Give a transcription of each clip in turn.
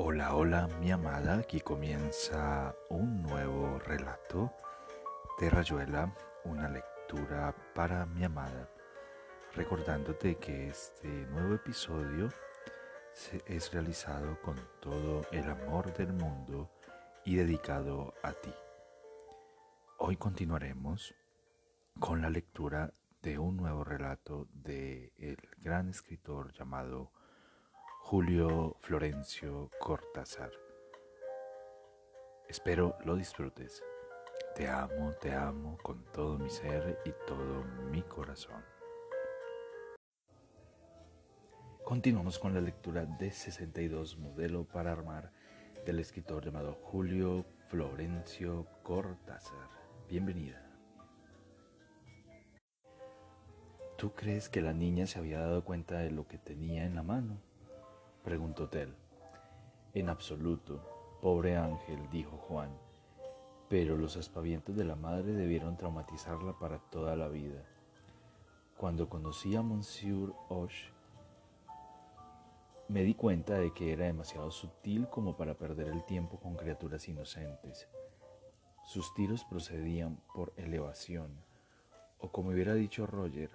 Hola, hola mi amada, aquí comienza un nuevo relato de Rayuela, una lectura para mi amada, recordándote que este nuevo episodio es realizado con todo el amor del mundo y dedicado a ti. Hoy continuaremos con la lectura de un nuevo relato de el gran escritor llamado Julio Florencio Cortázar. Espero lo disfrutes. Te amo, te amo con todo mi ser y todo mi corazón. Continuamos con la lectura de 62 Modelo para Armar del escritor llamado Julio Florencio Cortázar. Bienvenida. ¿Tú crees que la niña se había dado cuenta de lo que tenía en la mano? Preguntó Tel. En absoluto, pobre Ángel, dijo Juan, pero los aspavientos de la madre debieron traumatizarla para toda la vida. Cuando conocí a Monsieur Hoche, me di cuenta de que era demasiado sutil como para perder el tiempo con criaturas inocentes. Sus tiros procedían por elevación, o como hubiera dicho Roger,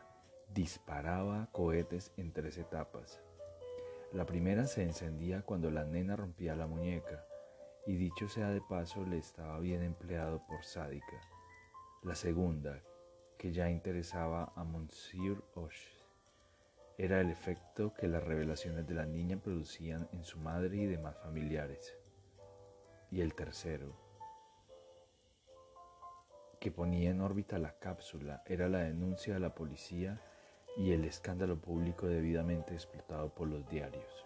disparaba cohetes en tres etapas. La primera se encendía cuando la nena rompía la muñeca, y dicho sea de paso, le estaba bien empleado por sádica. La segunda, que ya interesaba a Monsieur Hoche, era el efecto que las revelaciones de la niña producían en su madre y demás familiares. Y el tercero, que ponía en órbita la cápsula, era la denuncia a la policía y el escándalo público debidamente explotado por los diarios.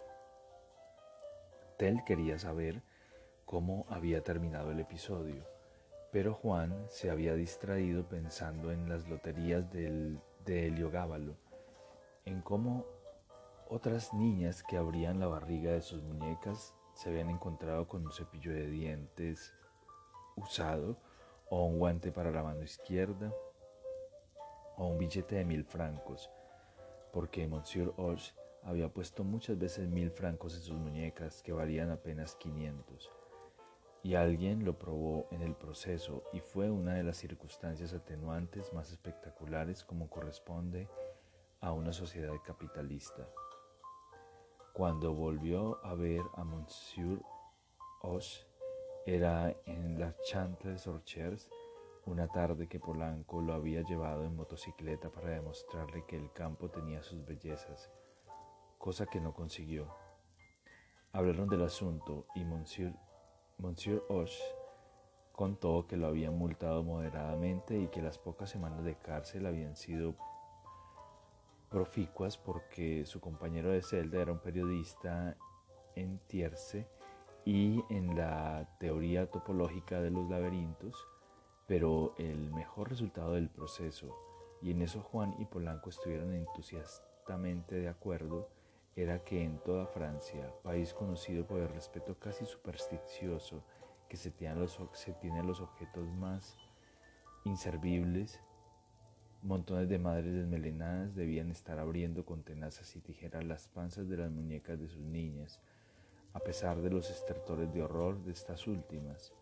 Tell quería saber cómo había terminado el episodio, pero Juan se había distraído pensando en las loterías del, de Heliogábalo, en cómo otras niñas que abrían la barriga de sus muñecas se habían encontrado con un cepillo de dientes usado o un guante para la mano izquierda o un billete de mil francos porque Monsieur Hoche había puesto muchas veces mil francos en sus muñecas que valían apenas 500. Y alguien lo probó en el proceso y fue una de las circunstancias atenuantes más espectaculares como corresponde a una sociedad capitalista. Cuando volvió a ver a Monsieur Hoche, era en la Chantres Orchers una tarde que Polanco lo había llevado en motocicleta para demostrarle que el campo tenía sus bellezas, cosa que no consiguió. Hablaron del asunto y Monsieur, Monsieur Hoche contó que lo habían multado moderadamente y que las pocas semanas de cárcel habían sido proficuas porque su compañero de celda era un periodista en Tierce y en la teoría topológica de los laberintos pero el mejor resultado del proceso, y en eso Juan y Polanco estuvieron entusiastamente de acuerdo, era que en toda Francia, país conocido por el respeto casi supersticioso que se tiene a los, los objetos más inservibles, montones de madres desmelenadas debían estar abriendo con tenazas y tijeras las panzas de las muñecas de sus niñas, a pesar de los estertores de horror de estas últimas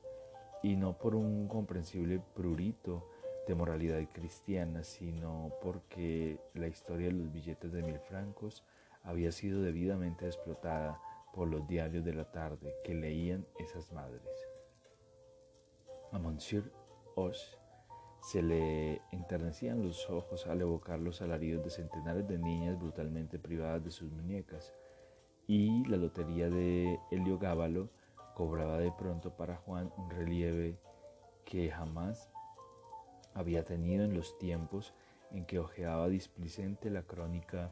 y no por un comprensible prurito de moralidad cristiana, sino porque la historia de los billetes de mil francos había sido debidamente explotada por los diarios de la tarde que leían esas madres. A Monsieur Hoche se le enternecían los ojos al evocar los alaridos de centenares de niñas brutalmente privadas de sus muñecas, y la lotería de Heliogábalo cobraba de pronto para Juan un relieve que jamás había tenido en los tiempos en que hojeaba displicente la crónica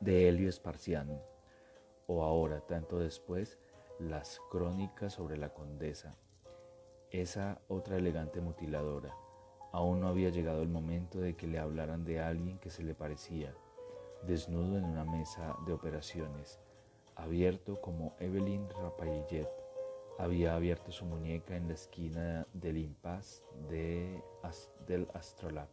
de Helio Esparciano, o ahora, tanto después, las crónicas sobre la condesa, esa otra elegante mutiladora. Aún no había llegado el momento de que le hablaran de alguien que se le parecía, desnudo en una mesa de operaciones, abierto como Evelyn Rapayet había abierto su muñeca en la esquina del impasse de, del astrolab.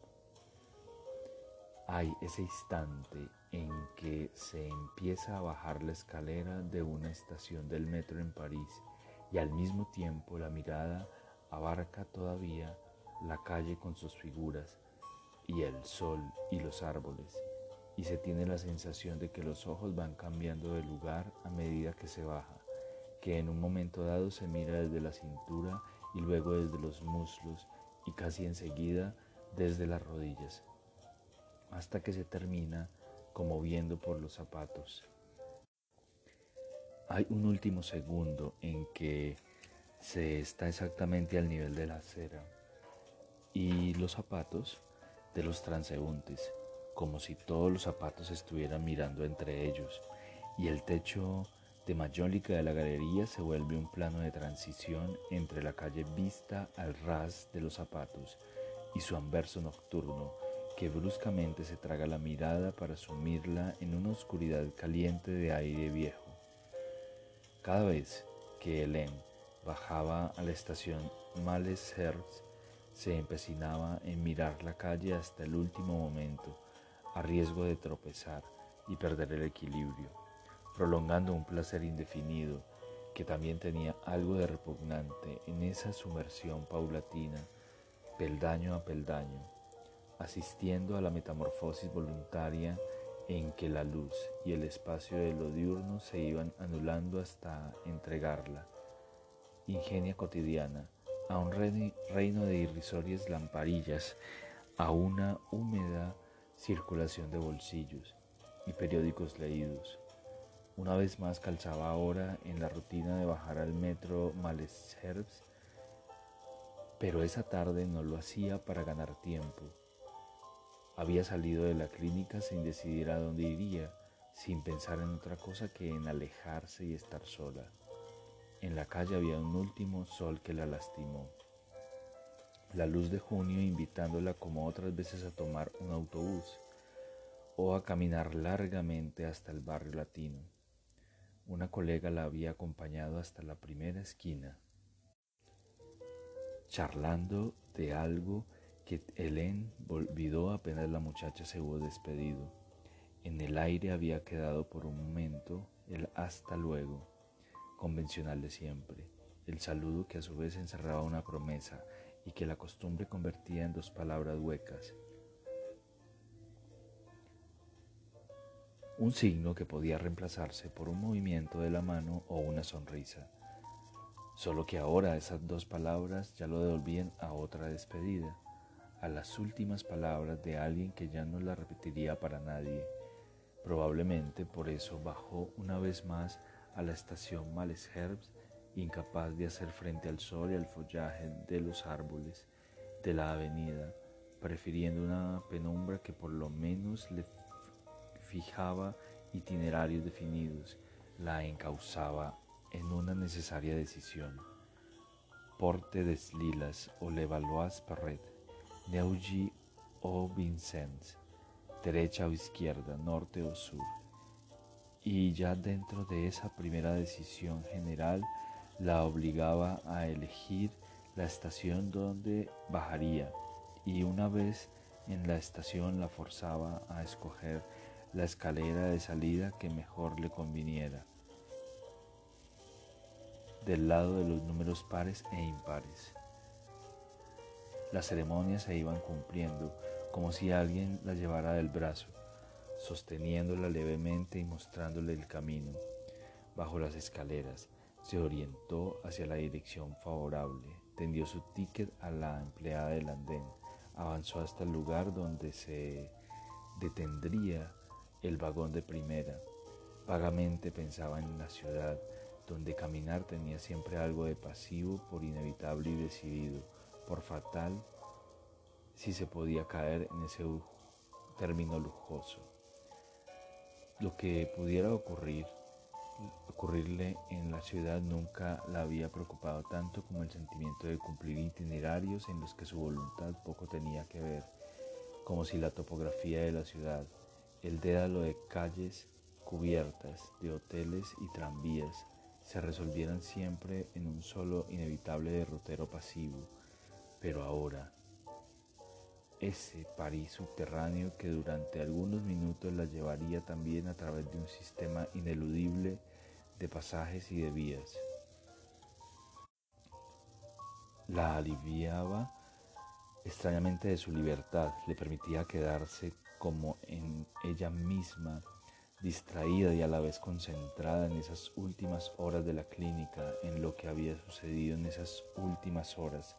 Ay, ese instante en que se empieza a bajar la escalera de una estación del metro en París y al mismo tiempo la mirada abarca todavía la calle con sus figuras y el sol y los árboles y se tiene la sensación de que los ojos van cambiando de lugar a medida que se baja, que en un momento dado se mira desde la cintura y luego desde los muslos y casi enseguida desde las rodillas, hasta que se termina como viendo por los zapatos. Hay un último segundo en que se está exactamente al nivel de la acera y los zapatos de los transeúntes, como si todos los zapatos estuvieran mirando entre ellos y el techo de mayólica de la galería se vuelve un plano de transición entre la calle vista al ras de los zapatos y su anverso nocturno que bruscamente se traga la mirada para sumirla en una oscuridad caliente de aire viejo. Cada vez que Hélène bajaba a la estación Males se empecinaba en mirar la calle hasta el último momento, a riesgo de tropezar y perder el equilibrio, prolongando un placer indefinido que también tenía algo de repugnante en esa sumersión paulatina, peldaño a peldaño asistiendo a la metamorfosis voluntaria en que la luz y el espacio de lo diurno se iban anulando hasta entregarla, ingenia cotidiana, a un reino de irrisorias lamparillas, a una húmeda circulación de bolsillos y periódicos leídos. Una vez más calzaba ahora en la rutina de bajar al metro Malesherbes, pero esa tarde no lo hacía para ganar tiempo, había salido de la clínica sin decidir a dónde iría, sin pensar en otra cosa que en alejarse y estar sola. En la calle había un último sol que la lastimó. La luz de junio invitándola como otras veces a tomar un autobús o a caminar largamente hasta el barrio latino. Una colega la había acompañado hasta la primera esquina, charlando de algo que Helen olvidó apenas la muchacha se hubo despedido. En el aire había quedado por un momento el hasta luego, convencional de siempre, el saludo que a su vez encerraba una promesa y que la costumbre convertía en dos palabras huecas. Un signo que podía reemplazarse por un movimiento de la mano o una sonrisa. Solo que ahora esas dos palabras ya lo devolvían a otra despedida a las últimas palabras de alguien que ya no la repetiría para nadie. Probablemente por eso bajó una vez más a la estación Males Herbs, incapaz de hacer frente al sol y al follaje de los árboles de la avenida, prefiriendo una penumbra que por lo menos le fijaba itinerarios definidos, la encauzaba en una necesaria decisión. Porte des Lilas o Le Valois Perret Neuilly o Vincennes, derecha o izquierda, norte o sur. Y ya dentro de esa primera decisión general la obligaba a elegir la estación donde bajaría y una vez en la estación la forzaba a escoger la escalera de salida que mejor le conviniera, del lado de los números pares e impares. Las ceremonias se iban cumpliendo como si alguien la llevara del brazo, sosteniéndola levemente y mostrándole el camino. Bajo las escaleras se orientó hacia la dirección favorable, tendió su ticket a la empleada del andén, avanzó hasta el lugar donde se detendría el vagón de primera. Vagamente pensaba en la ciudad, donde caminar tenía siempre algo de pasivo por inevitable y decidido por fatal si se podía caer en ese término lujoso. Lo que pudiera ocurrir, ocurrirle en la ciudad nunca la había preocupado tanto como el sentimiento de cumplir itinerarios en los que su voluntad poco tenía que ver, como si la topografía de la ciudad, el dédalo de calles cubiertas, de hoteles y tranvías, se resolvieran siempre en un solo inevitable derrotero pasivo. Pero ahora, ese París subterráneo que durante algunos minutos la llevaría también a través de un sistema ineludible de pasajes y de vías. La aliviaba extrañamente de su libertad, le permitía quedarse como en ella misma, distraída y a la vez concentrada en esas últimas horas de la clínica, en lo que había sucedido en esas últimas horas.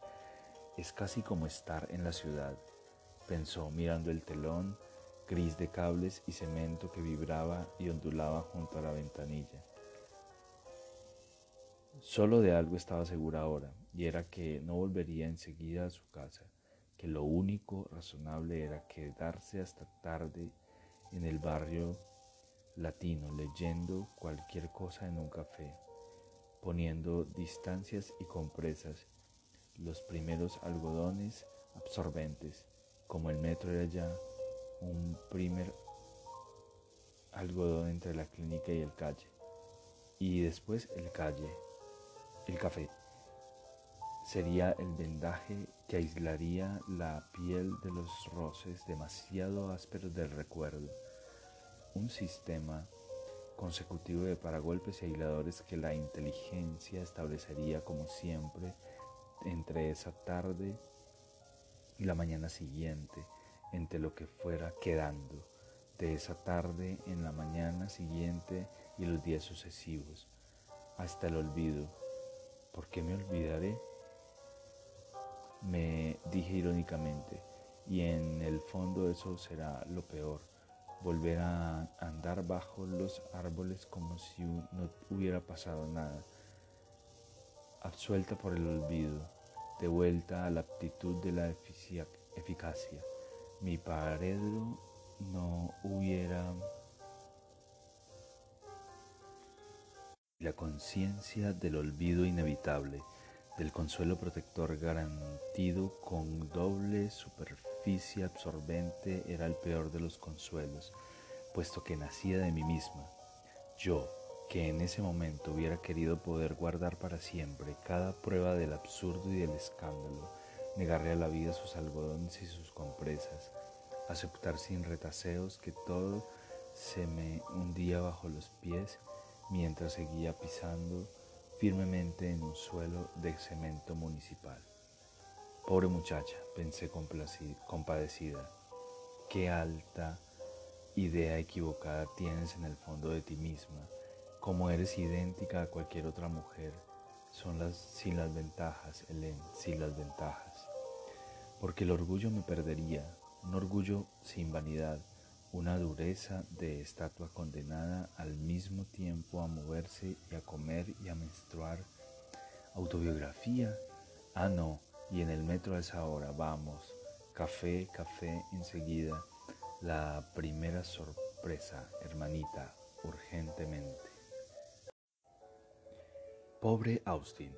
Es casi como estar en la ciudad, pensó mirando el telón gris de cables y cemento que vibraba y ondulaba junto a la ventanilla. Solo de algo estaba segura ahora, y era que no volvería enseguida a su casa, que lo único razonable era quedarse hasta tarde en el barrio latino leyendo cualquier cosa en un café, poniendo distancias y compresas, los primeros algodones absorbentes, como el metro era ya un primer algodón entre la clínica y el calle, y después el calle, el café. Sería el vendaje que aislaría la piel de los roces demasiado ásperos del recuerdo. Un sistema consecutivo de paragolpes y aisladores que la inteligencia establecería como siempre entre esa tarde y la mañana siguiente, entre lo que fuera quedando de esa tarde en la mañana siguiente y los días sucesivos, hasta el olvido. ¿Por qué me olvidaré? Me dije irónicamente, y en el fondo eso será lo peor, volver a andar bajo los árboles como si no hubiera pasado nada, absuelta por el olvido de vuelta a la aptitud de la eficacia. Mi paredro no hubiera la conciencia del olvido inevitable, del consuelo protector garantido con doble superficie absorbente era el peor de los consuelos, puesto que nacía de mí misma. Yo, que en ese momento hubiera querido poder guardar para siempre cada prueba del absurdo y del escándalo, negarle a la vida sus algodones y sus compresas, aceptar sin retaseos que todo se me hundía bajo los pies mientras seguía pisando firmemente en un suelo de cemento municipal. Pobre muchacha, pensé compadecida, qué alta idea equivocada tienes en el fondo de ti misma como eres idéntica a cualquier otra mujer, son las sin las ventajas, Helen, sin las ventajas. Porque el orgullo me perdería, un orgullo sin vanidad, una dureza de estatua condenada al mismo tiempo a moverse y a comer y a menstruar. Autobiografía. Ah, no, y en el metro a esa hora, vamos. Café, café, enseguida. La primera sorpresa, hermanita, urgentemente. Pobre Austin.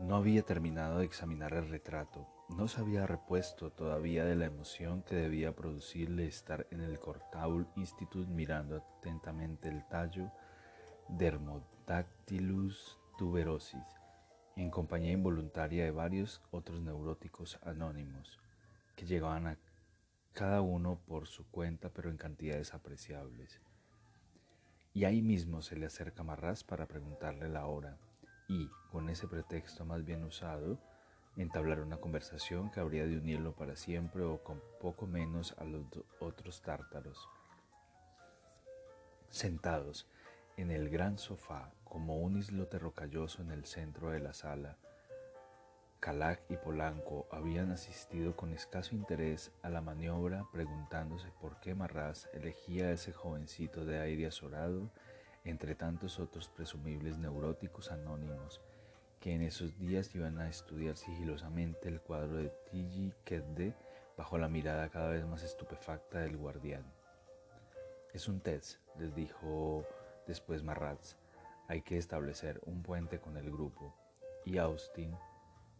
No había terminado de examinar el retrato, no se había repuesto todavía de la emoción que debía producirle estar en el Cortaul Institute mirando atentamente el tallo Dermodactylus tuberosis, en compañía involuntaria de varios otros neuróticos anónimos, que llegaban a cada uno por su cuenta pero en cantidades apreciables. Y ahí mismo se le acerca Marras para preguntarle la hora y, con ese pretexto más bien usado, entablar una conversación que habría de unirlo para siempre o con poco menos a los otros tártaros. Sentados en el gran sofá como un islote rocalloso en el centro de la sala, Calac y Polanco habían asistido con escaso interés a la maniobra preguntándose por qué Marras elegía a ese jovencito de aire azorado entre tantos otros presumibles neuróticos anónimos que en esos días iban a estudiar sigilosamente el cuadro de Tilly Kedde bajo la mirada cada vez más estupefacta del guardián. Es un test, les dijo después Marras. Hay que establecer un puente con el grupo. Y Austin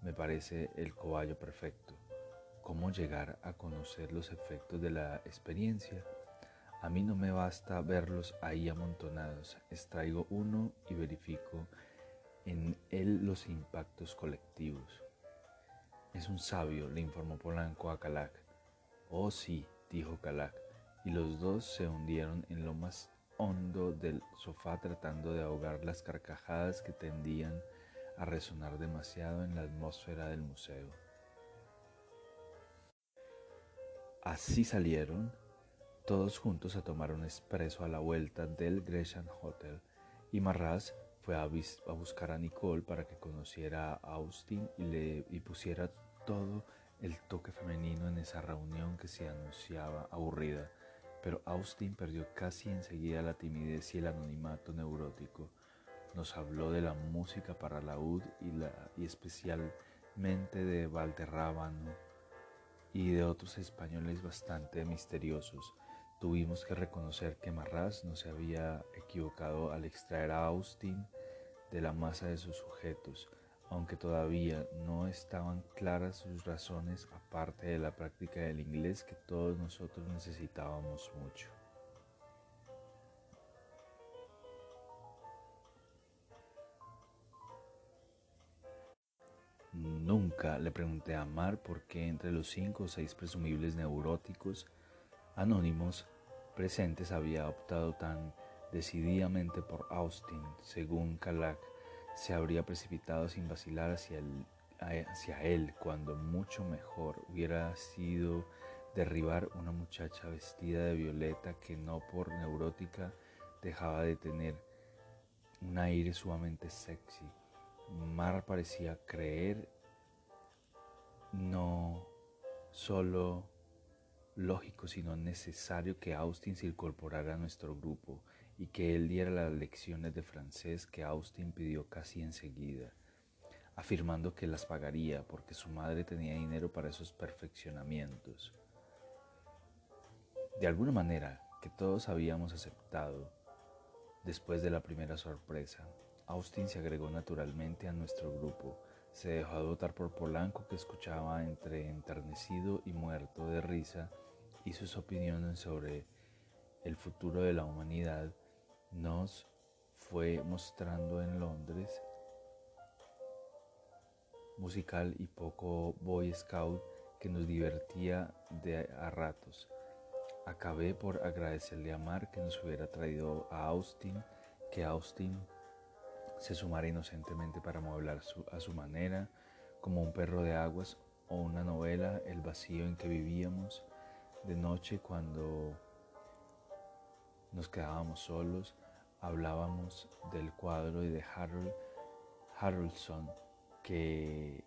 me parece el cobayo perfecto. ¿Cómo llegar a conocer los efectos de la experiencia? A mí no me basta verlos ahí amontonados, extraigo uno y verifico en él los impactos colectivos. Es un sabio, le informó Polanco a Calac. Oh sí, dijo Calac, y los dos se hundieron en lo más hondo del sofá tratando de ahogar las carcajadas que tendían a resonar demasiado en la atmósfera del museo. Así salieron todos juntos a tomar un expreso a la vuelta del Gresham Hotel y Marras fue a, buscar a Nicole para que conociera a Austin y le y pusiera todo el toque femenino en esa reunión que se anunciaba aburrida, pero Austin perdió casi enseguida la timidez y el anonimato neurótico. Nos habló de la música para la UD y, la, y especialmente de Valderrábano y de otros españoles bastante misteriosos. Tuvimos que reconocer que Marras no se había equivocado al extraer a Austin de la masa de sus sujetos, aunque todavía no estaban claras sus razones aparte de la práctica del inglés que todos nosotros necesitábamos mucho. Nunca le pregunté a Mar por qué entre los cinco o seis presumibles neuróticos anónimos presentes había optado tan decididamente por Austin, según Calac, se habría precipitado sin vacilar hacia, hacia él cuando mucho mejor hubiera sido derribar una muchacha vestida de violeta que no por neurótica dejaba de tener un aire sumamente sexy. Mar parecía creer no solo lógico, sino necesario que Austin se incorporara a nuestro grupo y que él diera las lecciones de francés que Austin pidió casi enseguida, afirmando que las pagaría porque su madre tenía dinero para esos perfeccionamientos. De alguna manera que todos habíamos aceptado, después de la primera sorpresa, Austin se agregó naturalmente a nuestro grupo, se dejó adoptar por Polanco que escuchaba entre enternecido y muerto de risa y sus opiniones sobre el futuro de la humanidad nos fue mostrando en Londres musical y poco Boy Scout que nos divertía a ratos. Acabé por agradecerle a Mark que nos hubiera traído a Austin, que Austin se sumara inocentemente para amueblar a su manera, como un perro de aguas o una novela, El vacío en que vivíamos, de noche cuando nos quedábamos solos, hablábamos del cuadro y de Harold Haroldson que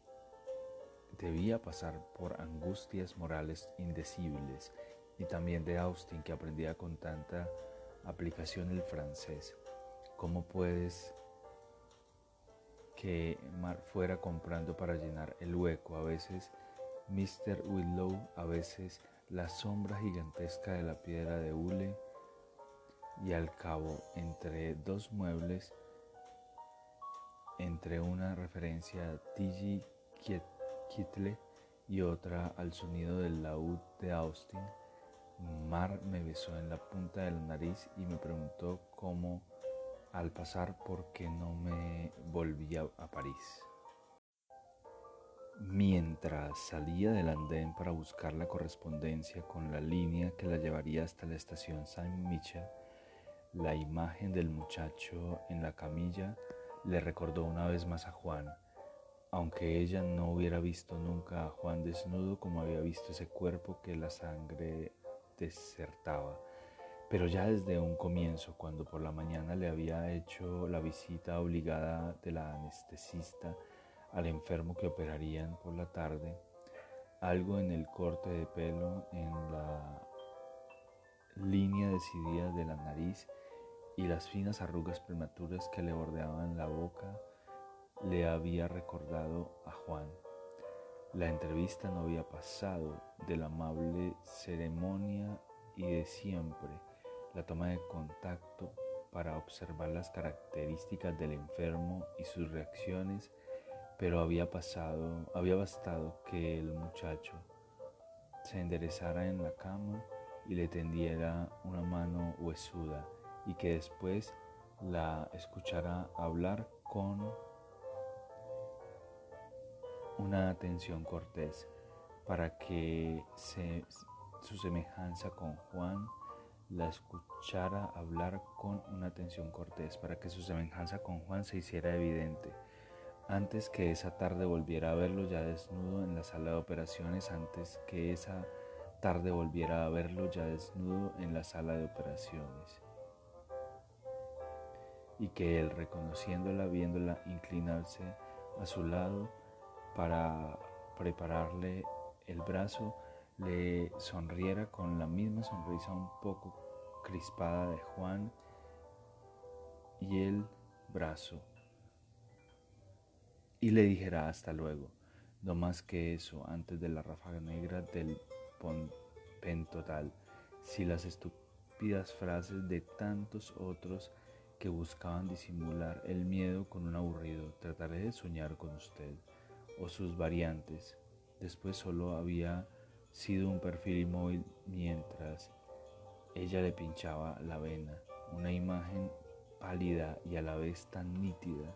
debía pasar por angustias morales indecibles y también de Austin que aprendía con tanta aplicación el francés. ¿Cómo puedes que Mar fuera comprando para llenar el hueco? A veces Mr. Willow, a veces la sombra gigantesca de la piedra de hule y al cabo entre dos muebles, entre una referencia a T.G. Kitle y otra al sonido del laúd de Austin, Mar me besó en la punta de la nariz y me preguntó cómo al pasar por qué no me volvía a París. Mientras salía del andén para buscar la correspondencia con la línea que la llevaría hasta la estación Saint-Michel, la imagen del muchacho en la camilla le recordó una vez más a Juan, aunque ella no hubiera visto nunca a Juan desnudo como había visto ese cuerpo que la sangre desertaba. Pero ya desde un comienzo, cuando por la mañana le había hecho la visita obligada de la anestesista, al enfermo que operarían por la tarde, algo en el corte de pelo, en la línea decidida de la nariz y las finas arrugas prematuras que le bordeaban la boca, le había recordado a Juan. La entrevista no había pasado de la amable ceremonia y de siempre la toma de contacto para observar las características del enfermo y sus reacciones pero había pasado, había bastado que el muchacho se enderezara en la cama y le tendiera una mano huesuda y que después la escuchara hablar con una atención cortés para que su semejanza con Juan, la escuchara hablar con una atención cortés para que su semejanza con Juan se hiciera evidente. Antes que esa tarde volviera a verlo ya desnudo en la sala de operaciones, antes que esa tarde volviera a verlo ya desnudo en la sala de operaciones. Y que él, reconociéndola, viéndola inclinarse a su lado para prepararle el brazo, le sonriera con la misma sonrisa un poco crispada de Juan y el brazo. Y le dijera hasta luego, no más que eso antes de la ráfaga negra del pentotal, si las estúpidas frases de tantos otros que buscaban disimular el miedo con un aburrido, trataré de soñar con usted, o sus variantes, después solo había sido un perfil inmóvil mientras ella le pinchaba la vena, una imagen pálida y a la vez tan nítida.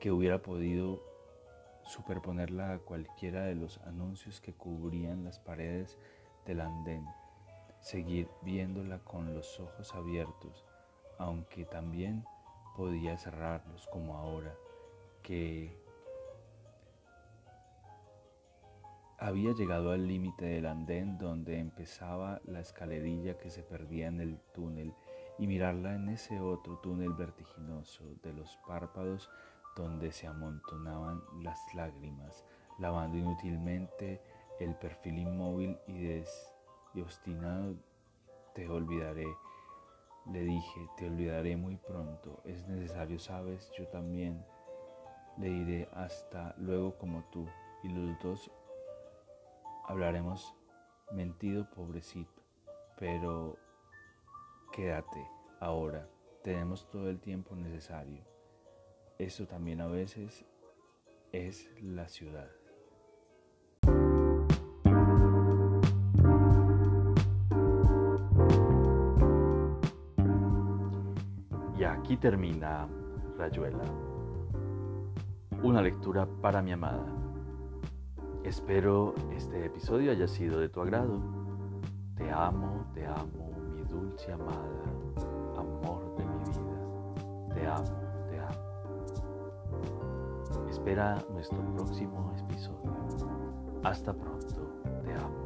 Que hubiera podido superponerla a cualquiera de los anuncios que cubrían las paredes del andén, seguir viéndola con los ojos abiertos, aunque también podía cerrarlos como ahora, que había llegado al límite del andén donde empezaba la escalerilla que se perdía en el túnel y mirarla en ese otro túnel vertiginoso de los párpados donde se amontonaban las lágrimas, lavando inútilmente el perfil inmóvil y, des, obstinado. Te olvidaré, le dije, te olvidaré muy pronto. Es necesario, sabes, yo también le diré hasta luego como tú, y los dos hablaremos mentido, pobrecito, pero quédate ahora, tenemos todo el tiempo necesario. Esto también a veces es la ciudad. Y aquí termina Rayuela una lectura para mi amada. Espero este episodio haya sido de tu agrado. Te amo, te amo, mi dulce amada, amor de mi vida. Te amo, te amo. Espera nuestro próximo episodio. Hasta pronto, te amo.